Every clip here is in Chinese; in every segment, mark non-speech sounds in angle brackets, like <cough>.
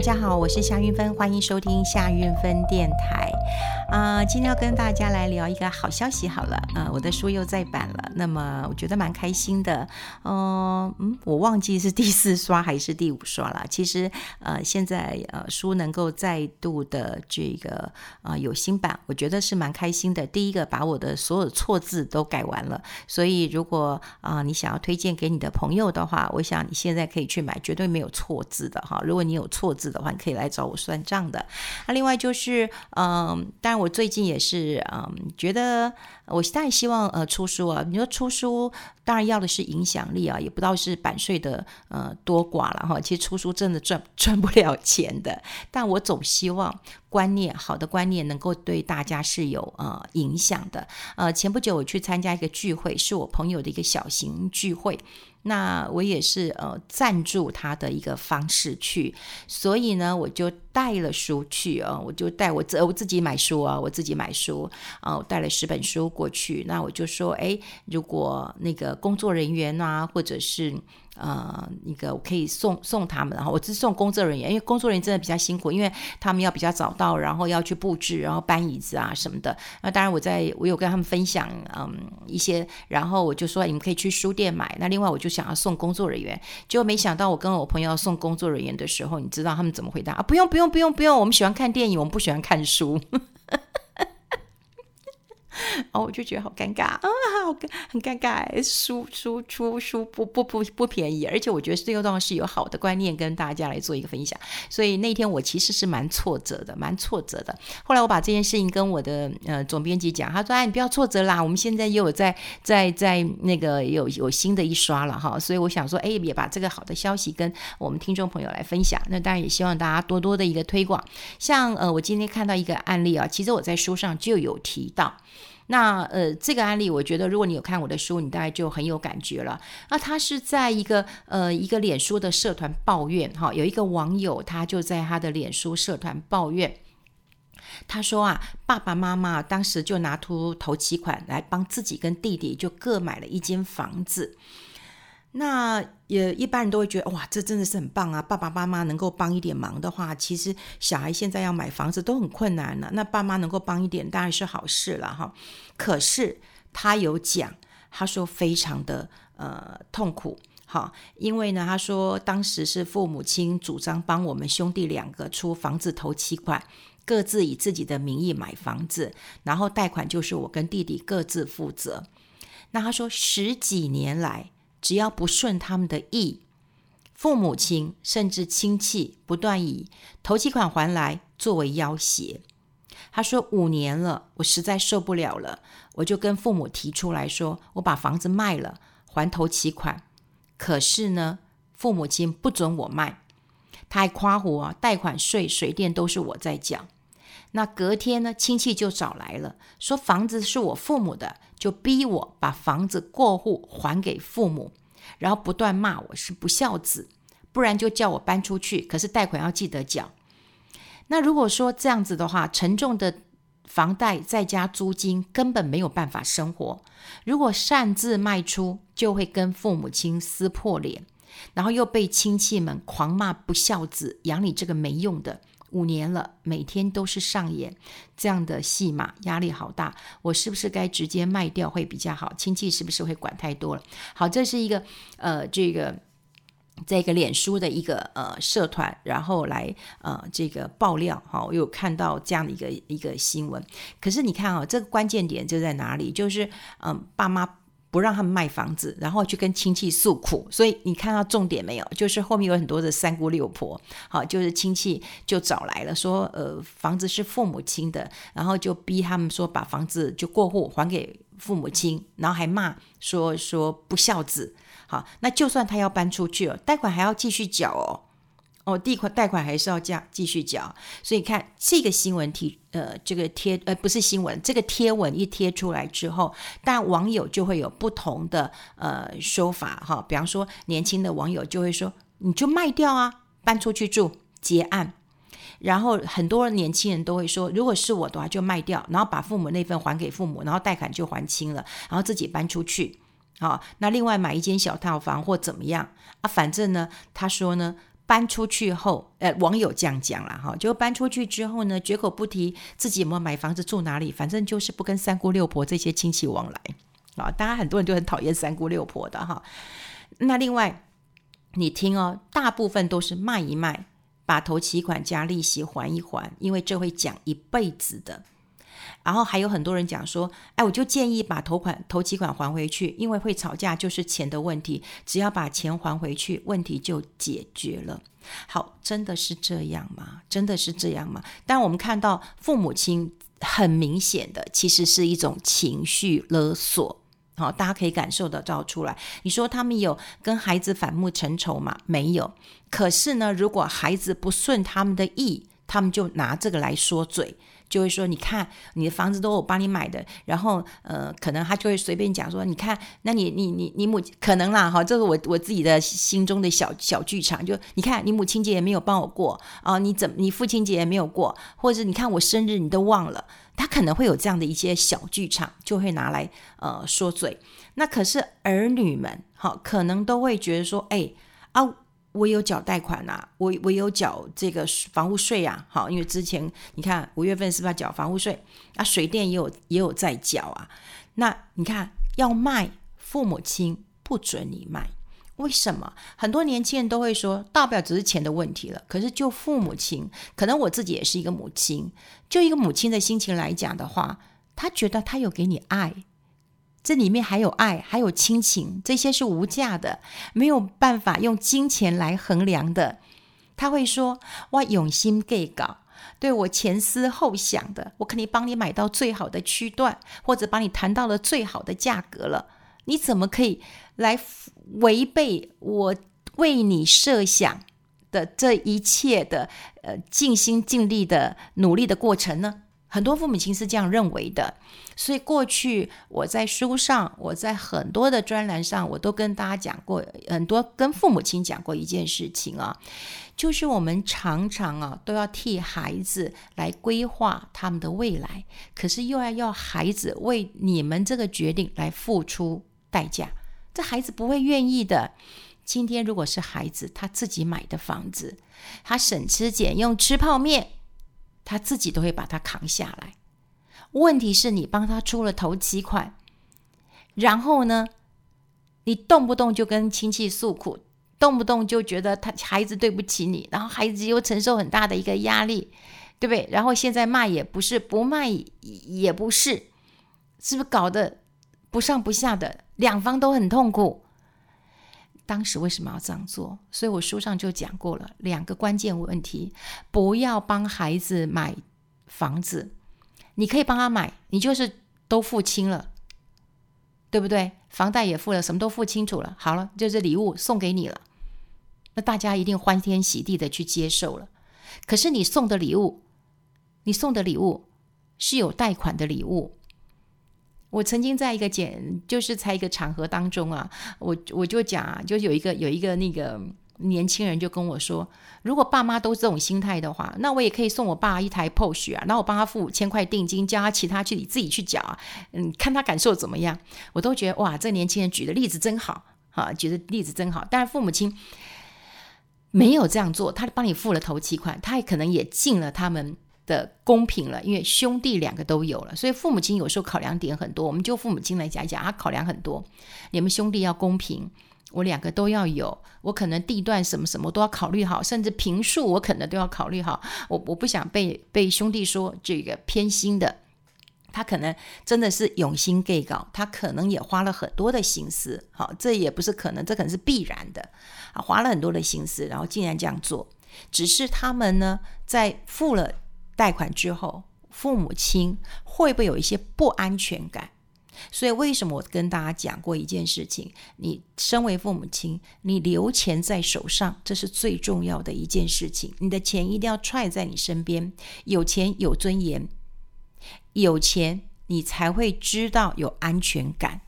大家好，我是夏韵芬，欢迎收听夏韵芬电台。啊、今天要跟大家来聊一个好消息。好了，呃，我的书又再版了，那么我觉得蛮开心的。呃、嗯，我忘记是第四刷还是第五刷了。其实，呃，现在呃书能够再度的这个呃有新版，我觉得是蛮开心的。第一个，把我的所有错字都改完了，所以如果啊、你想要推荐给你的朋友的话，我想你现在可以去买，绝对没有错字的哈。如果你有错字的话，你可以来找我算账的。那另外就是，嗯，当然。我最近也是，嗯，觉得我当然希望呃出书啊。说出书，当然要的是影响力啊，也不知道是版税的呃多寡了哈。其实出书真的赚 <laughs> 赚不了钱的，但我总希望观念好的观念能够对大家是有呃影响的。呃，前不久我去参加一个聚会，是我朋友的一个小型聚会。那我也是呃赞助他的一个方式去，所以呢，我就带了书去啊，我就带我自我自己买书啊，我自己买书啊，我带了十本书过去。那我就说，哎，如果那个工作人员啊，或者是。呃，那个我可以送送他们，然后我只送工作人员，因为工作人员真的比较辛苦，因为他们要比较早到，然后要去布置，然后搬椅子啊什么的。那当然，我在我有跟他们分享，嗯，一些，然后我就说你们可以去书店买。那另外，我就想要送工作人员，结果没想到我跟我朋友送工作人员的时候，你知道他们怎么回答啊？不用不用不用不用，我们喜欢看电影，我们不喜欢看书。哦，我就觉得好尴尬啊，好尴很尴尬，书书出书不不不不便宜，而且我觉得最重要的是有好的观念跟大家来做一个分享，所以那天我其实是蛮挫折的，蛮挫折的。后来我把这件事情跟我的呃总编辑讲，他说：“哎，你不要挫折啦，我们现在又有在在在那个有有新的一刷了哈。”所以我想说，哎，也把这个好的消息跟我们听众朋友来分享。那当然也希望大家多多的一个推广。像呃，我今天看到一个案例啊，其实我在书上就有提到。那呃，这个案例，我觉得如果你有看我的书，你大概就很有感觉了。那他是在一个呃一个脸书的社团抱怨哈，有一个网友他就在他的脸书社团抱怨，他说啊，爸爸妈妈当时就拿出头期款来帮自己跟弟弟就各买了一间房子。那也一般人都会觉得哇，这真的是很棒啊！爸爸妈妈能够帮一点忙的话，其实小孩现在要买房子都很困难了。那爸妈能够帮一点当然是好事了哈。可是他有讲，他说非常的呃痛苦哈，因为呢，他说当时是父母亲主张帮我们兄弟两个出房子头期款，各自以自己的名义买房子，然后贷款就是我跟弟弟各自负责。那他说十几年来。只要不顺他们的意，父母亲甚至亲戚不断以头期款还来作为要挟。他说五年了，我实在受不了了，我就跟父母提出来说，我把房子卖了还头期款。可是呢，父母亲不准我卖，他还夸我，贷款税、水电都是我在缴。那隔天呢，亲戚就找来了，说房子是我父母的，就逼我把房子过户还给父母，然后不断骂我是不孝子，不然就叫我搬出去，可是贷款要记得缴。那如果说这样子的话，沉重的房贷再加租金，根本没有办法生活。如果擅自卖出，就会跟父母亲撕破脸，然后又被亲戚们狂骂不孝子，养你这个没用的。五年了，每天都是上演这样的戏码，压力好大。我是不是该直接卖掉会比较好？亲戚是不是会管太多了？好，这是一个呃，这个这个脸书的一个呃社团，然后来呃这个爆料。哈，我有看到这样的一个一个新闻。可是你看啊，这个关键点就在哪里？就是嗯、爸妈。不让他们卖房子，然后去跟亲戚诉苦，所以你看到重点没有？就是后面有很多的三姑六婆，好，就是亲戚就找来了，说，呃，房子是父母亲的，然后就逼他们说把房子就过户还给父母亲，然后还骂说说不孝子，好，那就算他要搬出去了，贷款还要继续缴哦。哦，贷款贷款还是要加继续缴，所以看这个新闻贴，呃，这个贴呃不是新闻，这个贴文一贴出来之后，但网友就会有不同的呃说法哈。比方说，年轻的网友就会说，你就卖掉啊，搬出去住结案。然后很多年轻人都会说，如果是我的话，就卖掉，然后把父母那份还给父母，然后贷款就还清了，然后自己搬出去。好，那另外买一间小套房或怎么样啊？反正呢，他说呢。搬出去后，呃，网友这样讲了哈，就搬出去之后呢，绝口不提自己有没有买房子住哪里，反正就是不跟三姑六婆这些亲戚往来啊。当然，很多人就很讨厌三姑六婆的哈。那另外，你听哦，大部分都是卖一卖，把头期款加利息还一还，因为这会讲一辈子的。然后还有很多人讲说，哎，我就建议把头款、头期款还回去，因为会吵架就是钱的问题，只要把钱还回去，问题就解决了。好，真的是这样吗？真的是这样吗？但我们看到父母亲很明显的，其实是一种情绪勒索。好，大家可以感受得到出来。你说他们有跟孩子反目成仇吗？没有。可是呢，如果孩子不顺他们的意，他们就拿这个来说嘴。就会说，你看你的房子都我帮你买的，然后呃，可能他就会随便讲说，你看，那你你你你母可能啦哈，这是我我自己的心中的小小剧场，就你看你母亲节也没有帮我过啊，你怎么你父亲节也没有过，或者是你看我生日你都忘了，他可能会有这样的一些小剧场，就会拿来呃说嘴。那可是儿女们哈，可能都会觉得说，哎啊。我有缴贷款呐、我我有缴这个房屋税啊，好，因为之前你看五月份是不是要缴房屋税？啊，水电也有也有在缴啊。那你看要卖，父母亲不准你卖，为什么？很多年轻人都会说，大不了只是钱的问题了。可是就父母亲，可能我自己也是一个母亲，就一个母亲的心情来讲的话，他觉得他有给你爱。这里面还有爱，还有亲情，这些是无价的，没有办法用金钱来衡量的。他会说：“我用心给搞，对我前思后想的，我肯定帮你买到最好的区段，或者帮你谈到了最好的价格了。你怎么可以来违背我为你设想的这一切的呃尽心尽力的努力的过程呢？”很多父母亲是这样认为的，所以过去我在书上，我在很多的专栏上，我都跟大家讲过，很多跟父母亲讲过一件事情啊，就是我们常常啊都要替孩子来规划他们的未来，可是又要要孩子为你们这个决定来付出代价，这孩子不会愿意的。今天如果是孩子他自己买的房子，他省吃俭用吃泡面。他自己都会把它扛下来。问题是你帮他出了头期款，然后呢，你动不动就跟亲戚诉苦，动不动就觉得他孩子对不起你，然后孩子又承受很大的一个压力，对不对？然后现在卖也不是，不卖也不是，是不是搞得不上不下的，两方都很痛苦？当时为什么要这样做？所以我书上就讲过了两个关键问题：不要帮孩子买房子，你可以帮他买，你就是都付清了，对不对？房贷也付了，什么都付清楚了，好了，就是礼物送给你了，那大家一定欢天喜地的去接受了。可是你送的礼物，你送的礼物是有贷款的礼物。我曾经在一个简，就是在一个场合当中啊，我我就讲啊，就有一个有一个那个年轻人就跟我说，如果爸妈都是这种心态的话，那我也可以送我爸一台 posh 啊，然后我帮他付五千块定金，叫他其他去你自己去缴啊，嗯，看他感受怎么样。我都觉得哇，这年轻人举的例子真好，哈，举的例子真好。但是父母亲没有这样做，他帮你付了头期款，他也可能也尽了他们。的公平了，因为兄弟两个都有了，所以父母亲有时候考量点很多。我们就父母亲来讲一讲，他考量很多。你们兄弟要公平，我两个都要有，我可能地段什么什么都要考虑好，甚至平数我可能都要考虑好。我我不想被被兄弟说这个偏心的，他可能真的是用心计较，他可能也花了很多的心思。好，这也不是可能，这可能是必然的啊，花了很多的心思，然后竟然这样做，只是他们呢在付了。贷款之后，父母亲会不会有一些不安全感？所以为什么我跟大家讲过一件事情？你身为父母亲，你留钱在手上，这是最重要的一件事情。你的钱一定要揣在你身边，有钱有尊严，有钱你才会知道有安全感。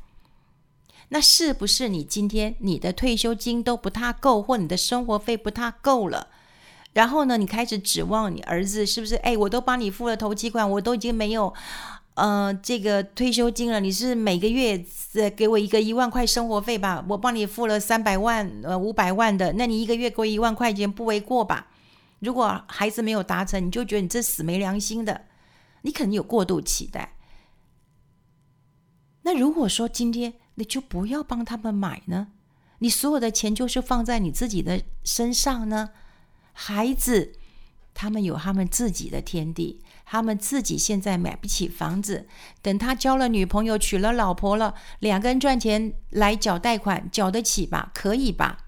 那是不是你今天你的退休金都不太够，或你的生活费不太够了？然后呢，你开始指望你儿子是不是？哎，我都帮你付了头期款，我都已经没有呃，这个退休金了，你是每个月呃给我一个一万块生活费吧？我帮你付了三百万呃五百万的，那你一个月给我一万块钱不为过吧？如果孩子没有达成，你就觉得你这死没良心的，你肯定有过度期待。那如果说今天你就不要帮他们买呢？你所有的钱就是放在你自己的身上呢？孩子，他们有他们自己的天地，他们自己现在买不起房子，等他交了女朋友、娶了老婆了，两个人赚钱来缴贷款，缴得起吧？可以吧？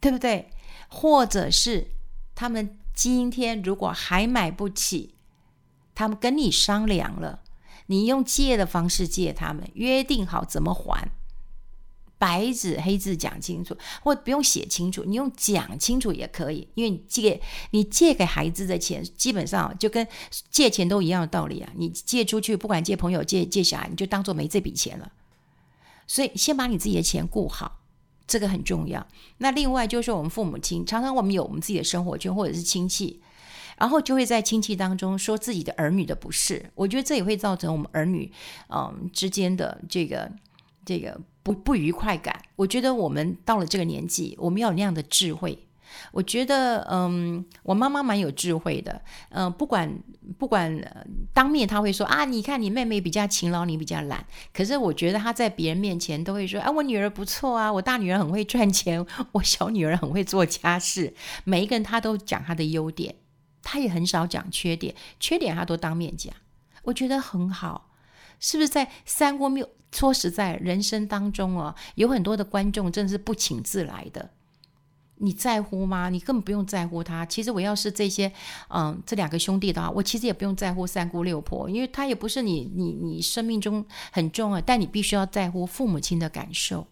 对不对？或者是他们今天如果还买不起，他们跟你商量了。你用借的方式借他们，约定好怎么还，白纸黑字讲清楚，或不用写清楚，你用讲清楚也可以。因为你借你借给孩子的钱，基本上就跟借钱都一样的道理啊。你借出去，不管借朋友借借小孩，你就当做没这笔钱了。所以先把你自己的钱顾好，这个很重要。那另外就是，我们父母亲常常我们有我们自己的生活圈，或者是亲戚。然后就会在亲戚当中说自己的儿女的不是，我觉得这也会造成我们儿女嗯之间的这个这个不不愉快感。我觉得我们到了这个年纪，我们要有那样的智慧。我觉得嗯，我妈妈蛮有智慧的，嗯，不管不管、当面她会说啊，你看你妹妹比较勤劳，你比较懒。可是我觉得她在别人面前都会说啊，我女儿不错啊，我大女儿很会赚钱，<laughs> 我小女儿很会做家事。每一个人她都讲她的优点。他也很少讲缺点，缺点他都当面讲，我觉得很好，是不是在三姑六？说实在，人生当中啊，有很多的观众真的是不请自来的，你在乎吗？你根本不用在乎他。其实我要是这些，嗯，这两个兄弟的话，我其实也不用在乎三姑六婆，因为他也不是你，你，你生命中很重要，但你必须要在乎父母亲的感受。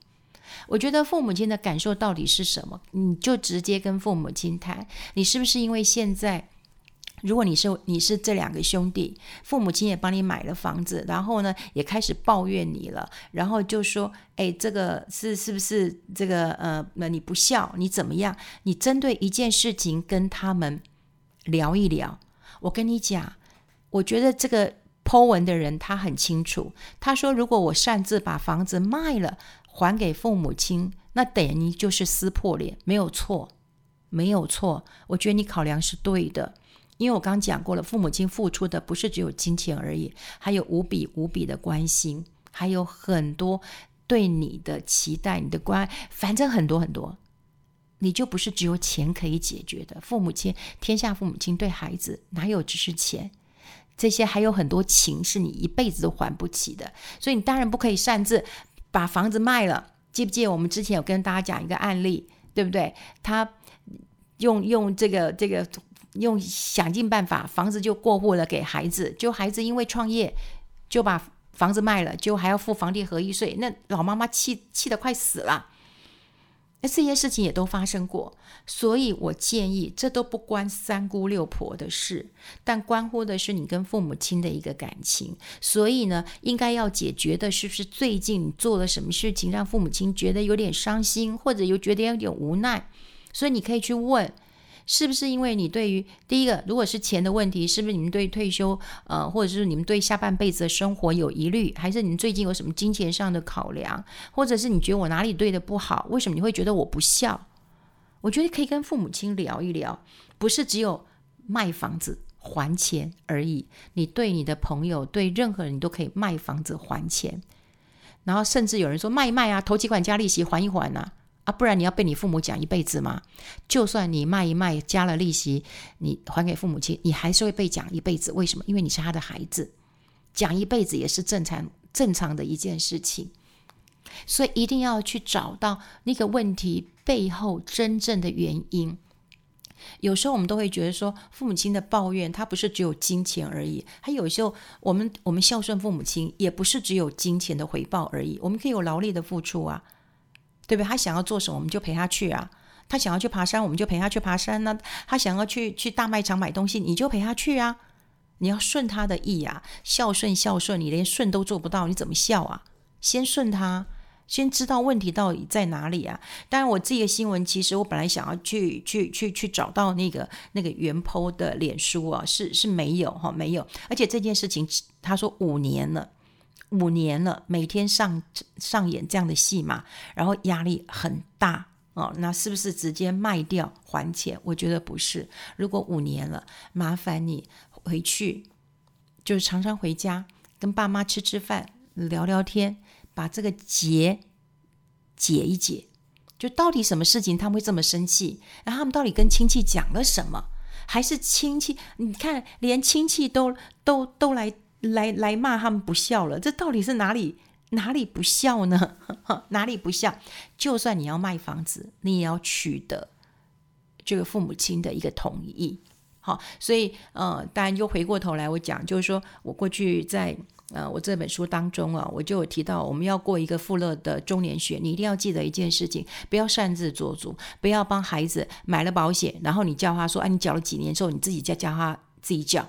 我觉得父母亲的感受到底是什么？你就直接跟父母亲谈，你是不是因为现在？如果你是你是这两个兄弟，父母亲也帮你买了房子，然后呢也开始抱怨你了，然后就说：“哎，这个是是不是这个呃，那你不孝，你怎么样？”你针对一件事情跟他们聊一聊。我跟你讲，我觉得这个 Po 文的人他很清楚，他说：“如果我擅自把房子卖了还给父母亲，那等于就是撕破脸，没有错，没有错。我觉得你考量是对的。”因为我刚讲过了，父母亲付出的不是只有金钱而已，还有无比无比的关心，还有很多对你的期待、你的关爱，反正很多很多，你就不是只有钱可以解决的。父母亲，天下父母亲对孩子哪有只是钱？这些还有很多情是你一辈子都还不起的，所以你当然不可以擅自把房子卖了。记不记得我们之前有跟大家讲一个案例，对不对？他用用这个这个。用想尽办法，房子就过户了给孩子。就孩子因为创业，就把房子卖了，就还要付房地合一税。那老妈妈气气得快死了。那这些事情也都发生过，所以我建议，这都不关三姑六婆的事，但关乎的是你跟父母亲的一个感情。所以呢，应该要解决的是不是最近做了什么事情，让父母亲觉得有点伤心，或者又觉得有点无奈？所以你可以去问。是不是因为你对于第一个，如果是钱的问题，是不是你们对退休，呃，或者是你们对下半辈子的生活有疑虑，还是你们最近有什么金钱上的考量，或者是你觉得我哪里对的不好？为什么你会觉得我不孝？我觉得可以跟父母亲聊一聊，不是只有卖房子还钱而已。你对你的朋友，对任何人，你都可以卖房子还钱，然后甚至有人说卖一卖啊，头几款加利息还一还啊。啊，不然你要被你父母讲一辈子吗？就算你卖一卖，加了利息，你还给父母亲，你还是会被讲一辈子。为什么？因为你是他的孩子，讲一辈子也是正常正常的一件事情。所以一定要去找到那个问题背后真正的原因。有时候我们都会觉得说，父母亲的抱怨，他不是只有金钱而已。还有时候，我们我们孝顺父母亲，也不是只有金钱的回报而已。我们可以有劳力的付出啊。对不对？他想要做什么，我们就陪他去啊。他想要去爬山，我们就陪他去爬山呢、他想要去去大卖场买东西，你就陪他去啊。你要顺他的意啊，孝顺孝顺，你连顺都做不到，你怎么孝啊？先顺他，先知道问题到底在哪里啊？当然，我自己的新闻，其实我本来想要去去去去找到那个那个原 PO 的脸书啊，是是没有哈，没有。而且这件事情，他说五年了，五年了，每天上上演这样的戏码，然后压力很大哦。那是不是直接卖掉还钱？我觉得不是。如果五年了，麻烦你回去，就是常常回家跟爸妈吃吃饭，聊聊天。把这个结解一解，就到底什么事情他们会这么生气？然后他们到底跟亲戚讲了什么？还是亲戚？你看，连亲戚都都都来来来骂他们不孝了，这到底是哪里哪里不孝呢？<laughs> 哪里不孝？就算你要卖房子，你也要取得这个父母亲的一个同意。好，所以呃，当然又回过头来我讲，就是说我过去在。呃，我这本书当中啊，我就有提到，我们要过一个富乐的中年学，你一定要记得一件事情，不要擅自做主，不要帮孩子买了保险，然后你叫他说，哎、啊，你缴了几年之后，你自己再叫他自己缴，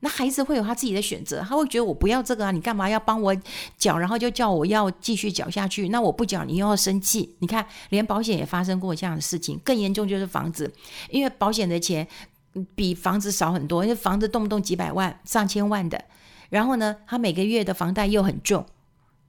那孩子会有他自己的选择，他会觉得我不要这个啊，你干嘛要帮我缴，然后就叫我要继续缴下去，那我不缴，你又要生气，你看，连保险也发生过这样的事情，更严重就是房子，因为保险的钱比房子少很多，因为房子动不动几百万、上千万的。然后呢，他每个月的房贷又很重，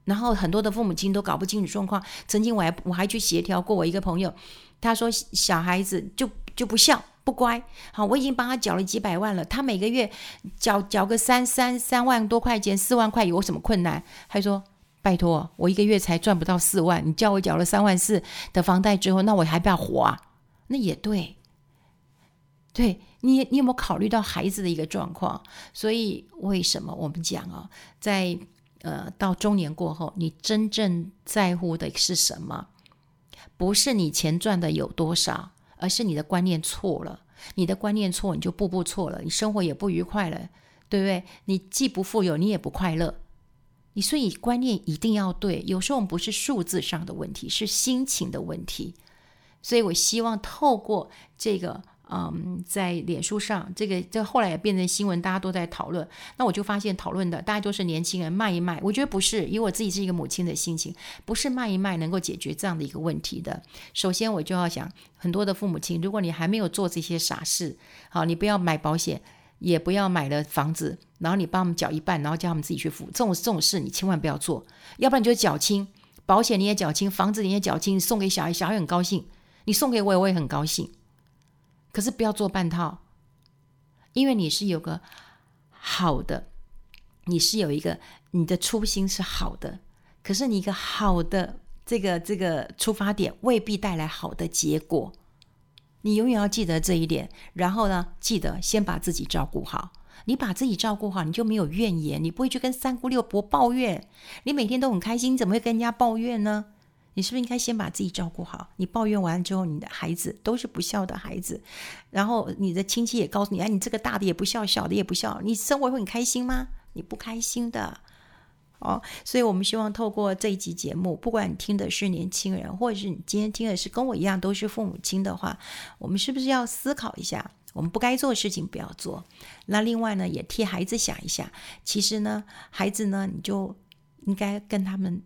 然后很多的父母亲都搞不清楚状况。曾经我还我还去协调过，我一个朋友，他说小孩子就就不孝不乖，好，我已经帮他缴了几百万了，他每个月缴缴个三三三万多块钱，四万块有什么困难？他说拜托，我一个月才赚不到四万，你叫我缴了三万四的房贷之后，那我还不要活啊？那也对，对。你你有没有考虑到孩子的一个状况？所以为什么我们讲啊，在呃到中年过后，你真正在乎的是什么？不是你钱赚的有多少，而是你的观念错了。你的观念错，你就步步错了，你生活也不愉快了，对不对？你既不富有，你也不快乐。你所以观念一定要对。有时候我们不是数字上的问题，是心情的问题。所以我希望透过这个。嗯，在脸书上，这个这后来也变成新闻，大家都在讨论。那我就发现讨论的大家都是年轻人卖一卖，我觉得不是，以我自己是一个母亲的心情，不是卖一卖能够解决这样的一个问题的。首先，我就要想很多的父母亲，如果你还没有做这些傻事，好，你不要买保险，也不要买了房子，然后你帮他们缴一半，然后叫他们自己去付，这种这种事你千万不要做，要不然你就缴清，保险你也缴清，房子你也缴清，送给小孩，小孩很高兴，你送给我我也很高兴。可是不要做半套，因为你是有个好的，你是有一个你的初心是好的，可是你一个好的这个这个出发点未必带来好的结果。你永远要记得这一点，然后呢，记得先把自己照顾好。你把自己照顾好，你就没有怨言，你不会去跟三姑六婆抱怨。你每天都很开心，怎么会跟人家抱怨呢？你是不是应该先把自己照顾好？你抱怨完之后，你的孩子都是不孝的孩子，然后你的亲戚也告诉你：“哎，你这个大的也不孝，小的也不孝，你生活会很开心吗？你不开心的。”哦，所以我们希望透过这一集节目，不管你听的是年轻人，或者是你今天听的是跟我一样都是父母亲的话，我们是不是要思考一下，我们不该做的事情不要做？那另外呢，也替孩子想一下，其实呢，孩子呢，你就应该跟他们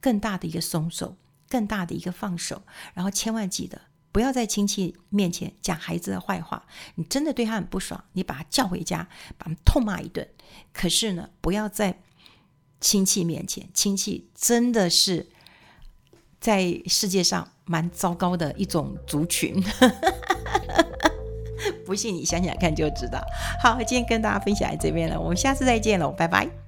更大的一个松手。更大的一个放手，然后千万记得不要在亲戚面前讲孩子的坏话。你真的对他很不爽，你把他叫回家，把他痛骂一顿。可是呢，不要在亲戚面前，亲戚真的是在世界上蛮糟糕的一种族群。<laughs> 不信你想想看就知道。好，今天跟大家分享这边了，我们下次再见喽，拜拜。